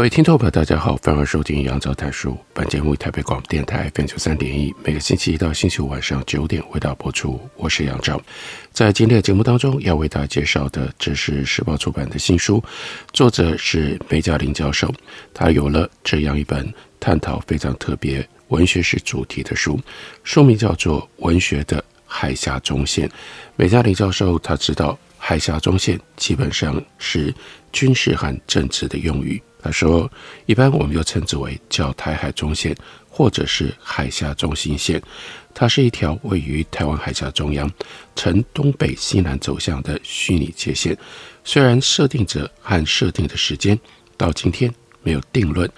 各位听众朋友，大家好，欢迎收听杨照谈书。本节目台北广播电台 FM 九三点一，每个星期一到星期五晚上九点为大家播出。我是杨照，在今天的节目当中要为大家介绍的，这是时报出版的新书，作者是梅嘉玲教授。他有了这样一本探讨非常特别文学史主题的书，书名叫做《文学的海峡中线》。梅嘉玲教授他知道，海峡中线基本上是军事和政治的用语。他说：“一般我们又称之为叫台海中线，或者是海峡中心线。它是一条位于台湾海峡中央，呈东北西南走向的虚拟界线。虽然设定者和设定的时间到今天没有定论，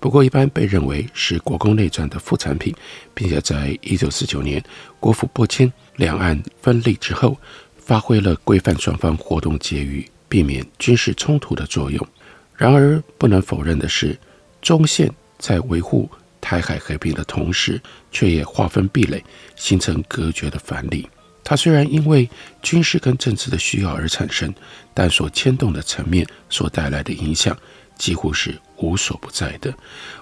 不过一般被认为是国共内战的副产品，并且在一九四九年国府拨迁，两岸分立之后，发挥了规范双方活动结余、避免军事冲突的作用。”然而，不能否认的是，中线在维护台海和平的同时，却也划分壁垒，形成隔绝的藩篱。它虽然因为军事跟政治的需要而产生，但所牵动的层面所带来的影响，几乎是无所不在的。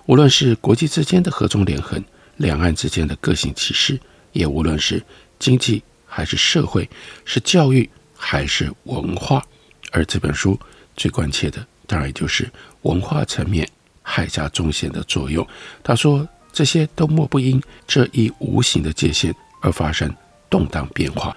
无论是国际之间的合纵连横，两岸之间的各行其事，也无论是经济还是社会，是教育还是文化，而这本书最关切的。当然，就是文化层面海峡中线的作用。他说，这些都莫不因这一无形的界限而发生动荡变化。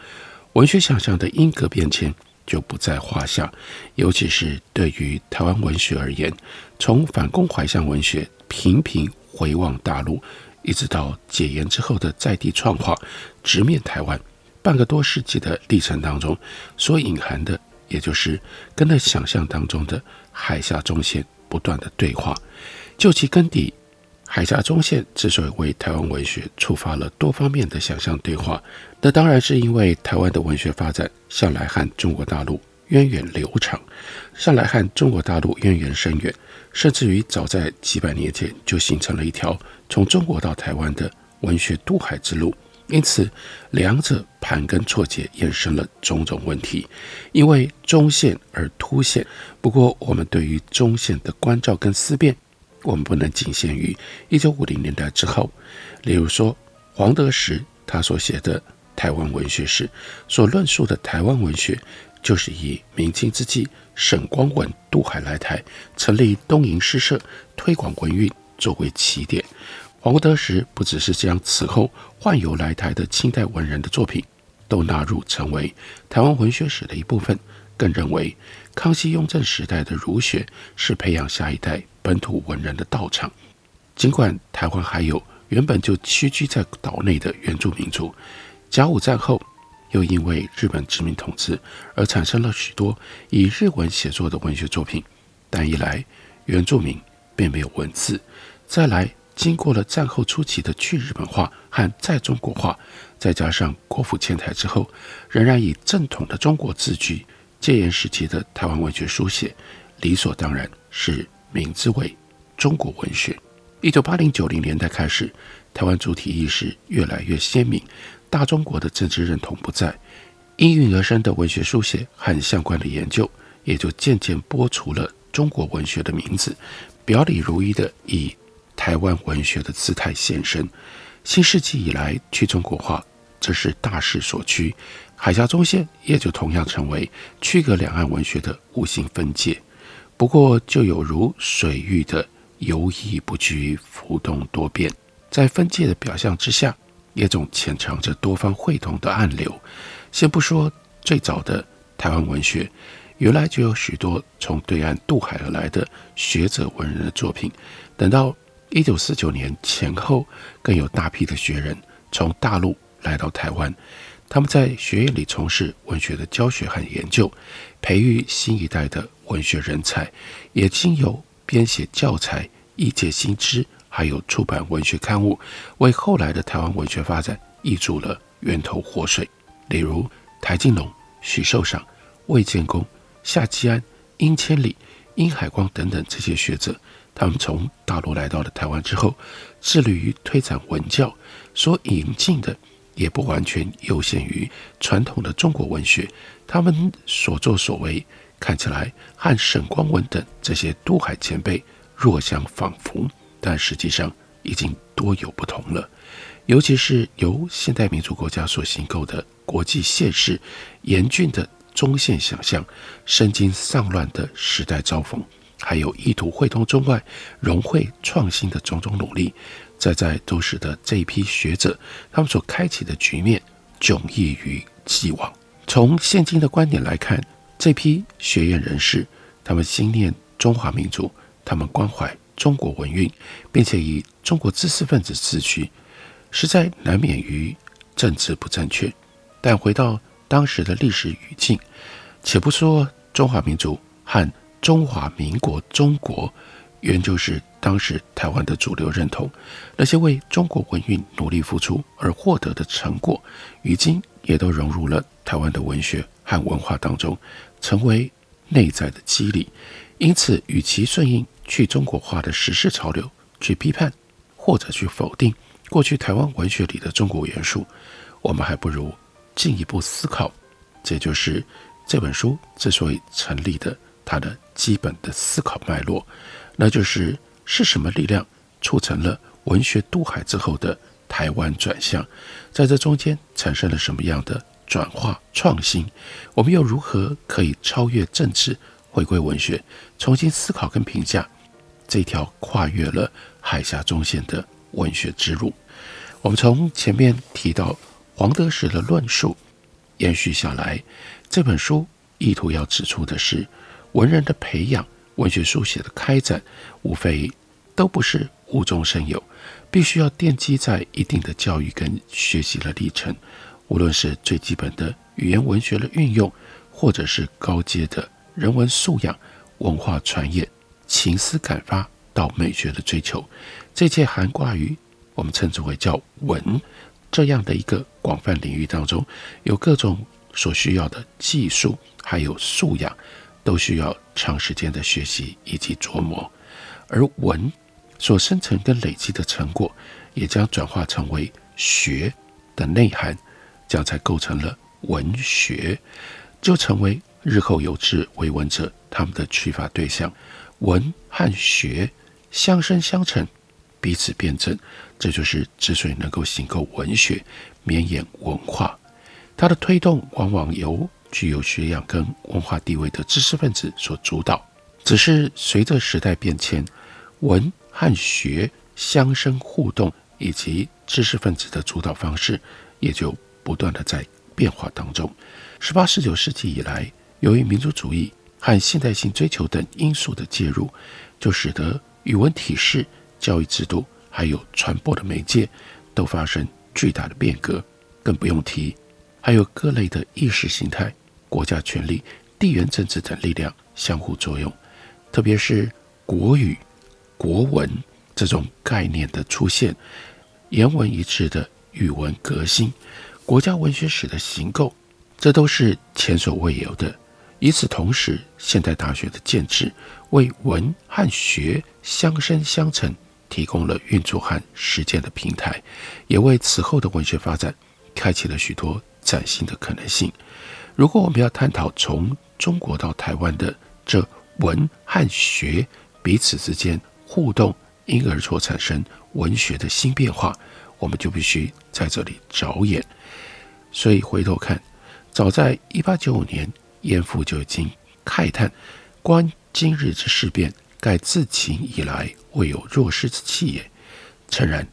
文学想象的因格变迁就不在话下。尤其是对于台湾文学而言，从反攻怀乡文学频频回望大陆，一直到解严之后的在地创化，直面台湾半个多世纪的历程当中，所隐含的，也就是跟那想象当中的。海峡中线不断的对话，究其根底，海峡中线之所以为台湾文学触发了多方面的想象对话，那当然是因为台湾的文学发展向来和中国大陆源远流长，向来和中国大陆渊源深远，甚至于早在几百年前就形成了一条从中国到台湾的文学渡海之路。因此，两者盘根错节，衍生了种种问题。因为中线而凸线，不过我们对于中线的关照跟思辨，我们不能仅限于一九五零年代之后。例如说，黄德时他所写的《台湾文学史》，所论述的台湾文学，就是以明清之际沈光文渡海来台，成立东瀛诗社，推广文运作为起点。黄德时不只是将此后宦游来台的清代文人的作品都纳入成为台湾文学史的一部分，更认为康熙、雍正时代的儒学是培养下一代本土文人的道场。尽管台湾还有原本就栖居在岛内的原住民族，甲午战后又因为日本殖民统治而产生了许多以日文写作的文学作品，但一来原住民并没有文字，再来。经过了战后初期的去日本化和再中国化，再加上国府迁台之后，仍然以正统的中国字句，戒严时期的台湾文学书写，理所当然是名字为中国文学。一九八零九零年代开始，台湾主体意识越来越鲜明，大中国的政治认同不在，应运而生的文学书写和相关的研究，也就渐渐剥除了中国文学的名字，表里如一的以。台湾文学的姿态现身，新世纪以来去中国化，这是大势所趋，海峡中线也就同样成为区隔两岸文学的无形分界。不过，就有如水域的游移不居、浮动多变，在分界的表象之下，也总潜藏着多方会同的暗流。先不说最早的台湾文学，原来就有许多从对岸渡海而来的学者文人的作品，等到。一九四九年前后，更有大批的学人从大陆来到台湾，他们在学院里从事文学的教学和研究，培育新一代的文学人才，也经由编写教材、译介新知，还有出版文学刊物，为后来的台湾文学发展挹注了源头活水。例如台金龙、许寿裳、魏建功、夏基安、殷千里、殷海光等等这些学者，他们从大陆来到了台湾之后，致力于推展文教，所引进的。也不完全优先于传统的中国文学，他们所作所为看起来和沈光文等这些渡海前辈若相仿佛，但实际上已经多有不同了。尤其是由现代民主国家所形构的国际现实严峻的中线想象、身经丧乱的时代遭逢，还有意图汇通中外、融会创新的种种努力。在在都使得这一批学者，他们所开启的局面迥异于既往。从现今的观点来看，这批学院人士，他们心念中华民族，他们关怀中国文运，并且以中国知识分子自居，实在难免于政治不正确。但回到当时的历史语境，且不说中华民族和中华民国中国。原就是当时台湾的主流认同，那些为中国文运努力付出而获得的成果，如今也都融入了台湾的文学和文化当中，成为内在的肌理。因此，与其顺应去中国化的时事潮流去批判或者去否定过去台湾文学里的中国元素，我们还不如进一步思考，这就是这本书之所以成立的它的基本的思考脉络。那就是是什么力量促成了文学渡海之后的台湾转向？在这中间产生了什么样的转化创新？我们又如何可以超越政治，回归文学，重新思考跟评价这条跨越了海峡中线的文学之路？我们从前面提到黄德时的论述延续下来，这本书意图要指出的是文人的培养。文学书写的开展，无非都不是无中生有，必须要奠基在一定的教育跟学习的历程。无论是最基本的语言文学的运用，或者是高阶的人文素养、文化传业、情思感发到美学的追求，这一切涵盖于我们称之为叫文这样的一个广泛领域当中，有各种所需要的技术，还有素养。都需要长时间的学习以及琢磨，而文所生成跟累积的成果，也将转化成为学的内涵，这样才构成了文学，就成为日后有志为文者他们的取法对象。文和学相生相成，彼此辩证，这就是之所以能够形构文学、绵延文化，它的推动往往由。具有学养跟文化地位的知识分子所主导，只是随着时代变迁，文和学相生互动，以及知识分子的主导方式也就不断的在变化当中。十八、十九世纪以来，由于民族主义和现代性追求等因素的介入，就使得语文体式、教育制度还有传播的媒介都发生巨大的变革，更不用提还有各类的意识形态。国家权力、地缘政治等力量相互作用，特别是国语、国文这种概念的出现，言文一致的语文革新，国家文学史的形构，这都是前所未有的。与此同时，现代大学的建制为文和学相生相成提供了运作和实践的平台，也为此后的文学发展开启了许多崭新的可能性。如果我们要探讨从中国到台湾的这文和学彼此之间互动，因而所产生文学的新变化，我们就必须在这里着眼。所以回头看，早在一八九五年，严复就已经慨叹：“观今日之事变，盖自秦以来未有若是之气也。”诚然，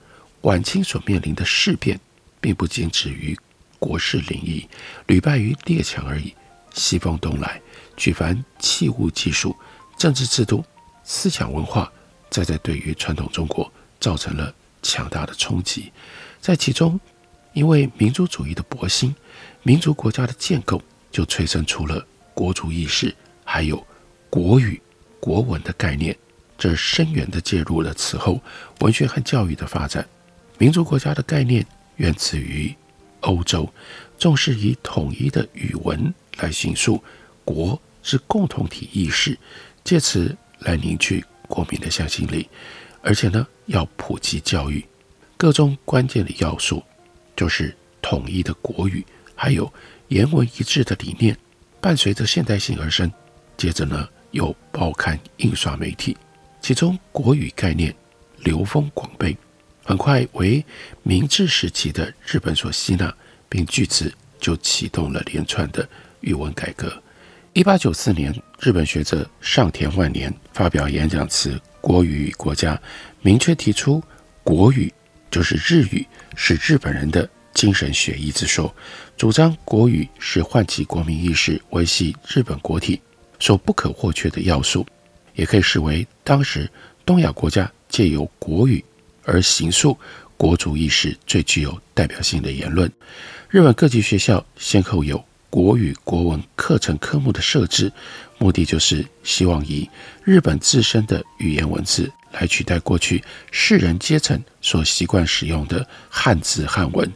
晚清所面临的事变，并不仅止于。国事凌夷，屡败于列强而已。西方东来，举凡器物技术、政治制度、思想文化，再在对于传统中国造成了强大的冲击。在其中，因为民族主义的勃兴，民族国家的建构就催生出了国族意识，还有国语、国文的概念，这深远地介入了此后文学和教育的发展。民族国家的概念源自于欧洲，重视以统一的语文来形塑国是共同体意识，借此来凝聚国民的向心力，而且呢，要普及教育。各种关键的要素就是统一的国语，还有言文一致的理念，伴随着现代性而生。接着呢，有报刊印刷媒体，其中国语概念流风广贝，很快为明治时期的日本所吸纳，并据此就启动了连串的语文改革。一八九四年，日本学者上田万年发表演讲词《国语与国家》，明确提出国语。就是日语是日本人的精神血液之说，主张国语是唤起国民意识、维系日本国体所不可或缺的要素，也可以视为当时东亚国家借由国语而行塑国族意识最具有代表性的言论。日本各级学校先后有国语、国文课程科目的设置，目的就是希望以日本自身的语言文字。来取代过去士人阶层所习惯使用的汉字汉文，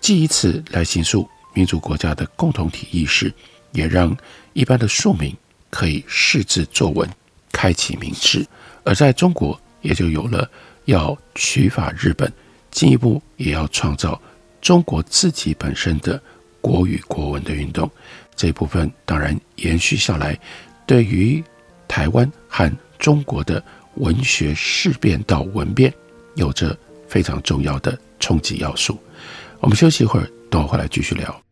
既以此来形塑民族国家的共同体意识，也让一般的庶民可以识字作文，开启民智。而在中国，也就有了要取法日本，进一步也要创造中国自己本身的国语国文的运动。这部分当然延续下来，对于台湾和中国的。文学事变到文变，有着非常重要的冲击要素。我们休息一会儿，等我回来继续聊。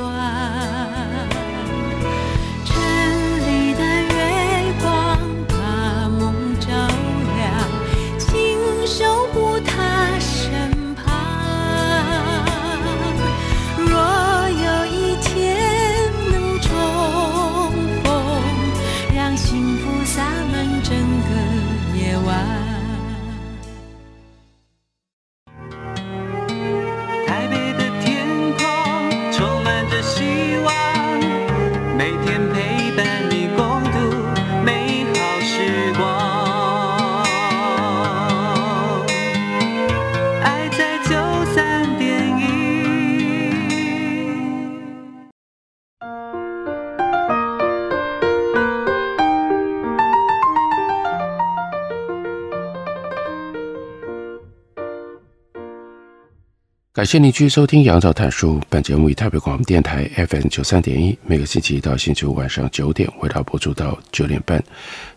感谢您继续收听《杨照谈书》。本节目以台北广播电台 FM 九三点一，每个星期一到星期五晚上九点，为大家播出到九点半。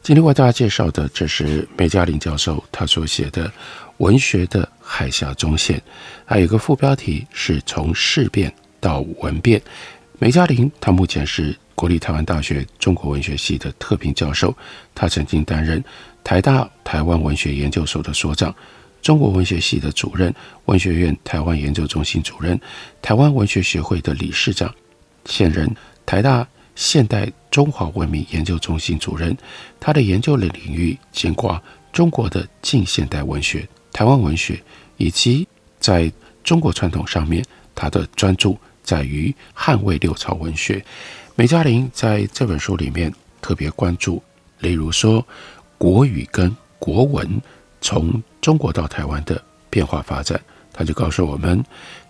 今天为大家介绍的，这是梅嘉玲教授他所写的《文学的海峡中线》，还有一个副标题是从事变到文变。梅嘉玲他目前是国立台湾大学中国文学系的特聘教授，他曾经担任台大台湾文学研究所的所长。中国文学系的主任，文学院台湾研究中心主任，台湾文学学会的理事长，现任台大现代中华文明研究中心主任。他的研究的领域牵挂中国的近现代文学、台湾文学，以及在中国传统上面，他的专注在于汉魏六朝文学。梅嘉玲在这本书里面特别关注，例如说国语跟国文。从中国到台湾的变化发展，他就告诉我们，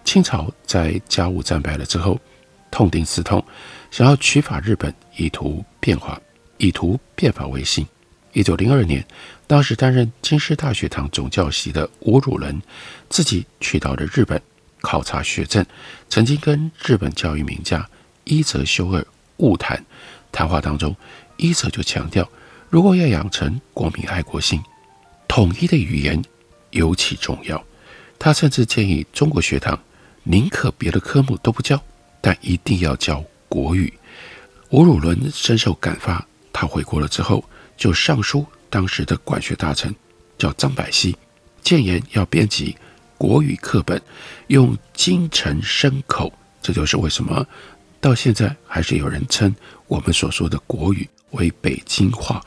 清朝在甲午战败了之后，痛定思痛，想要取法日本，以图变化，以图变法维新。一九零二年，当时担任京师大学堂总教习的吴汝仁，自己去到了日本，考察学政，曾经跟日本教育名家伊泽修二晤谈。谈话当中，伊泽就强调，如果要养成国民爱国心，统一的语言尤其重要。他甚至建议中国学堂宁可别的科目都不教，但一定要教国语。吴汝伦深受感发，他回国了之后，就上书当时的管学大臣，叫张百熙，建言要编辑国语课本，用精诚深口。这就是为什么到现在还是有人称我们所说的国语为北京话，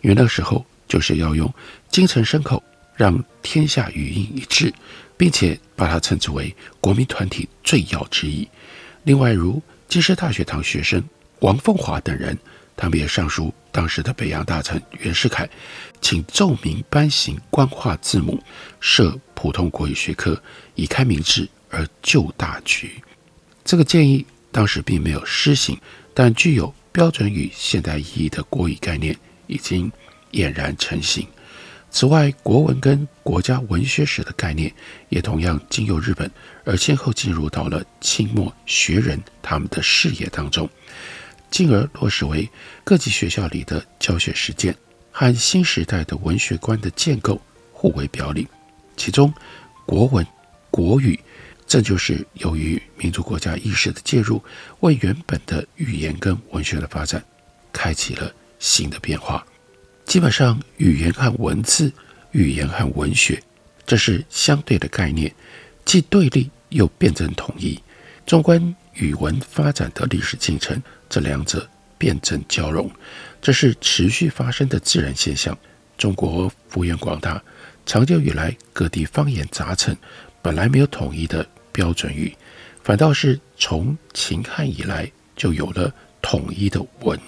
因为那时候就是要用精诚深口，让天下语音一致，并且把它称之为国民团体最要之一。另外，如京师大学堂学生。王凤华等人，他们也上书当时的北洋大臣袁世凯，请奏明颁行官话字母，设普通国语学科，以开民智而救大局。这个建议当时并没有施行，但具有标准与现代意义的国语概念已经俨然成型。此外，国文跟国家文学史的概念也同样经由日本而先后进入到了清末学人他们的视野当中。进而落实为各级学校里的教学实践，和新时代的文学观的建构互为表里。其中，国文、国语，正就是由于民族国家意识的介入，为原本的语言跟文学的发展开启了新的变化。基本上，语言和文字、语言和文学，这是相对的概念，既对立又辩证统一。纵观语文发展的历史进程。这两者辩证交融，这是持续发生的自然现象。中国幅员广大，长久以来各地方言杂陈，本来没有统一的标准语，反倒是从秦汉以来就有了统一的文，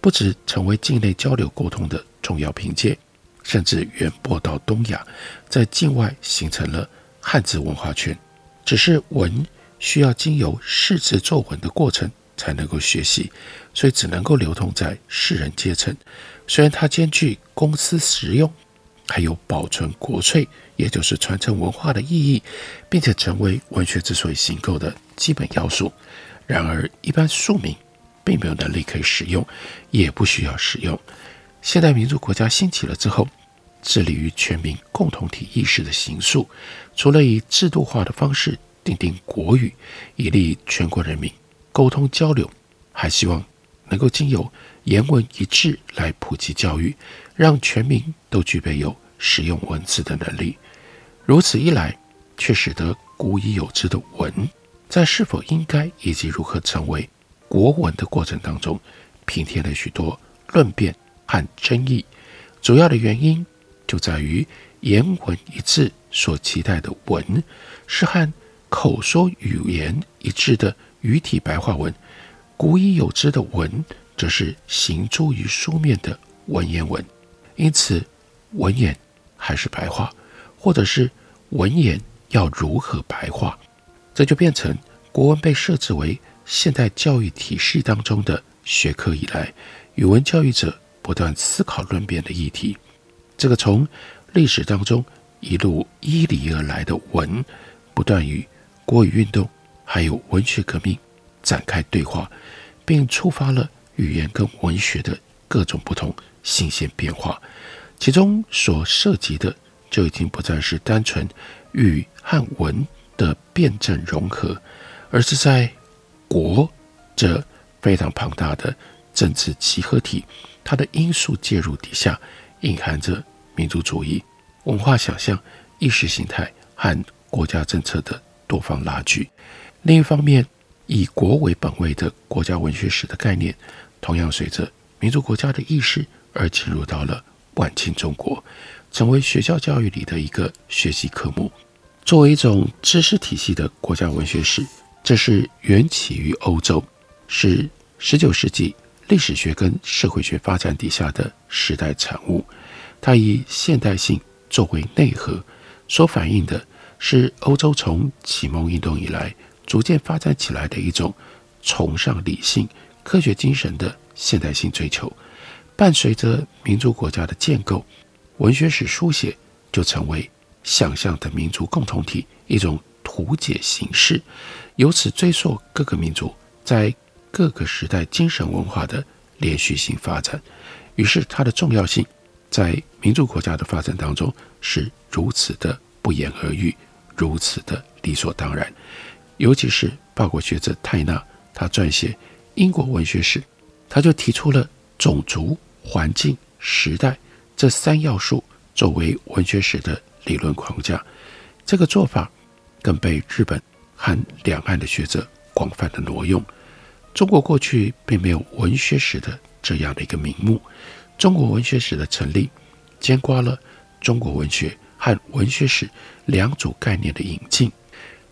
不只成为境内交流沟通的重要凭借，甚至远播到东亚，在境外形成了汉字文化圈。只是文需要经由识字作文的过程。才能够学习，所以只能够流通在士人阶层。虽然它兼具公私实用，还有保存国粹，也就是传承文化的意义，并且成为文学之所以行构的基本要素。然而，一般庶民并没有能力可以使用，也不需要使用。现代民族国家兴起了之后，致力于全民共同体意识的形塑，除了以制度化的方式订定国语，以利全国人民。沟通交流，还希望能够经由言文一致来普及教育，让全民都具备有使用文字的能力。如此一来，却使得古已有之的文，在是否应该以及如何成为国文的过程当中，平添了许多论辩和争议。主要的原因就在于言文一致所期待的文，是和口说语言一致的。语体白话文，古已有之的文，则是行诸于书面的文言文。因此，文言还是白话，或者是文言要如何白话，这就变成国文被设置为现代教育体系当中的学科以来，语文教育者不断思考论辩的议题。这个从历史当中一路依离而来的文，不断与国语运动。还有文学革命展开对话，并触发了语言跟文学的各种不同新鲜变化。其中所涉及的就已经不再是单纯语和文的辩证融合，而是在国这非常庞大的政治集合体，它的因素介入底下，隐含着民族主义、文化想象、意识形态和国家政策的多方拉锯。另一方面，以国为本位的国家文学史的概念，同样随着民族国家的意识而进入到了晚清中国，成为学校教育里的一个学习科目。作为一种知识体系的国家文学史，这是缘起于欧洲，是十九世纪历史学跟社会学发展底下的时代产物。它以现代性作为内核，所反映的是欧洲从启蒙运动以来。逐渐发展起来的一种崇尚理性、科学精神的现代性追求，伴随着民族国家的建构，文学史书写就成为想象的民族共同体一种图解形式，由此追溯各个民族在各个时代精神文化的连续性发展。于是，它的重要性在民族国家的发展当中是如此的不言而喻，如此的理所当然。尤其是法国学者泰纳，他撰写英国文学史，他就提出了种族、环境、时代这三要素作为文学史的理论框架。这个做法更被日本和两岸的学者广泛的挪用。中国过去并没有文学史的这样的一个名目。中国文学史的成立，兼括了中国文学和文学史两组概念的引进。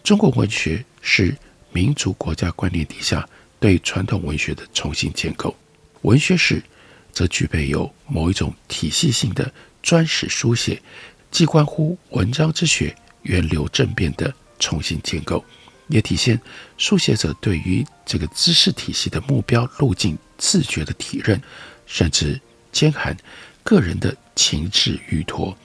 中国文学是民族国家观念底下对传统文学的重新建构，文学史则具备有某一种体系性的专史书写，既关乎文章之学源流政变的重新建构，也体现书写者对于这个知识体系的目标路径自觉的体认，甚至兼含个人的情志预托。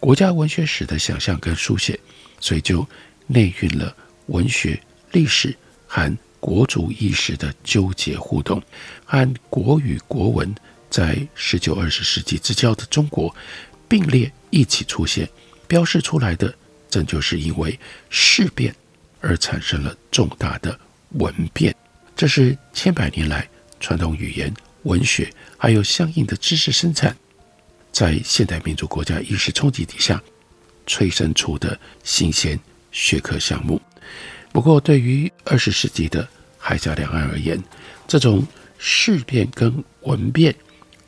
国家文学史的想象跟书写，所以就。内蕴了文学、历史和国族意识的纠结互动，和国与国文在十九、二十世纪之交的中国并列一起出现，标示出来的，正就是因为事变而产生了重大的文变。这是千百年来传统语言、文学还有相应的知识生产，在现代民族国家意识冲击底下催生出的新鲜。学科项目。不过，对于二十世纪的海峡两岸而言，这种事变跟文变，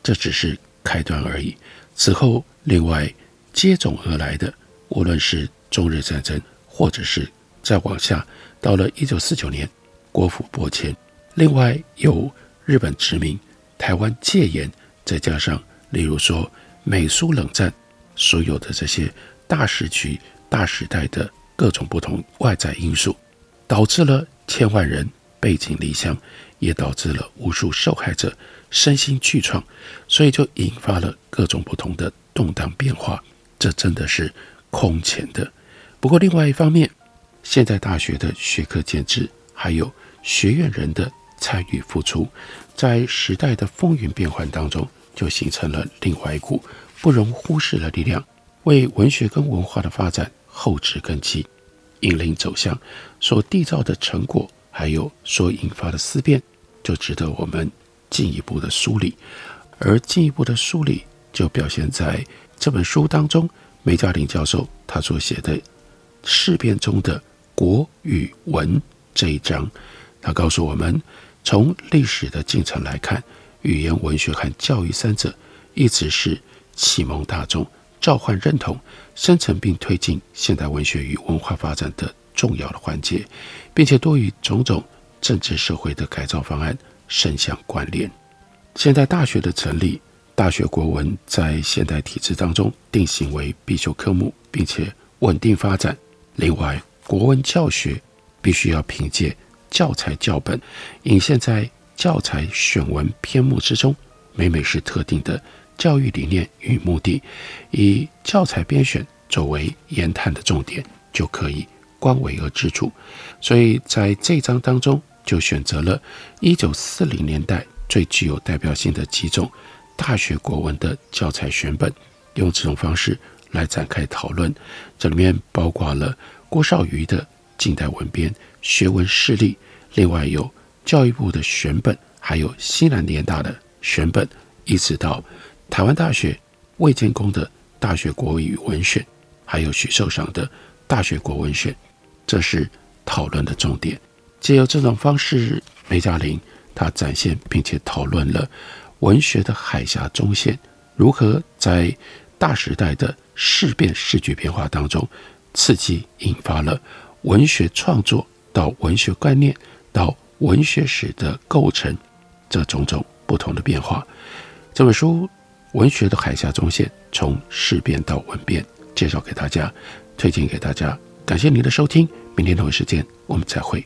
这只是开端而已。此后，另外接踵而来的，无论是中日战争，或者是再往下，到了一九四九年国府拨迁，另外有日本殖民、台湾戒严，再加上例如说美苏冷战，所有的这些大时局、大时代的。各种不同外在因素，导致了千万人背井离乡，也导致了无数受害者身心俱创，所以就引发了各种不同的动荡变化。这真的是空前的。不过，另外一方面，现在大学的学科建制，还有学院人的参与付出，在时代的风云变幻当中，就形成了另外一股不容忽视的力量，为文学跟文化的发展。后置根基，引领走向所缔造的成果，还有所引发的思辨，就值得我们进一步的梳理。而进一步的梳理，就表现在这本书当中，梅嘉玲教授他所写的事变中的国与文这一章。他告诉我们，从历史的进程来看，语言文学和教育三者一直是启蒙大众。召唤认同、生成并推进现代文学与文化发展的重要的环节，并且多与种种政治社会的改造方案深相关联。现代大学的成立，大学国文在现代体制当中定型为必修科目，并且稳定发展。另外，国文教学必须要凭借教材教本，隐现在教材选文篇目之中，每每是特定的。教育理念与目的，以教材编选作为研谈的重点，就可以观微而知着。所以在这章当中，就选择了一九四零年代最具有代表性的几种大学国文的教材选本，用这种方式来展开讨论。这里面包括了郭绍瑜的近代文编学文事例，另外有教育部的选本，还有西南联大的选本，一直到。台湾大学魏建功的《大学国语文选》，还有许寿裳的《大学国文选》，这是讨论的重点。借由这种方式，梅嘉玲她展现并且讨论了文学的海峡中线如何在大时代的事变世局变化当中，刺激引发了文学创作到文学观念到文学史的构成这种种不同的变化。这本书。文学的海峡中线，从事变到文变，介绍给大家，推荐给大家。感谢您的收听，明天同一时间我们再会。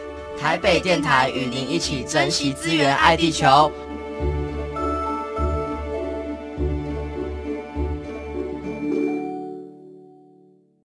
台北电台与您一起珍惜资源，爱地球。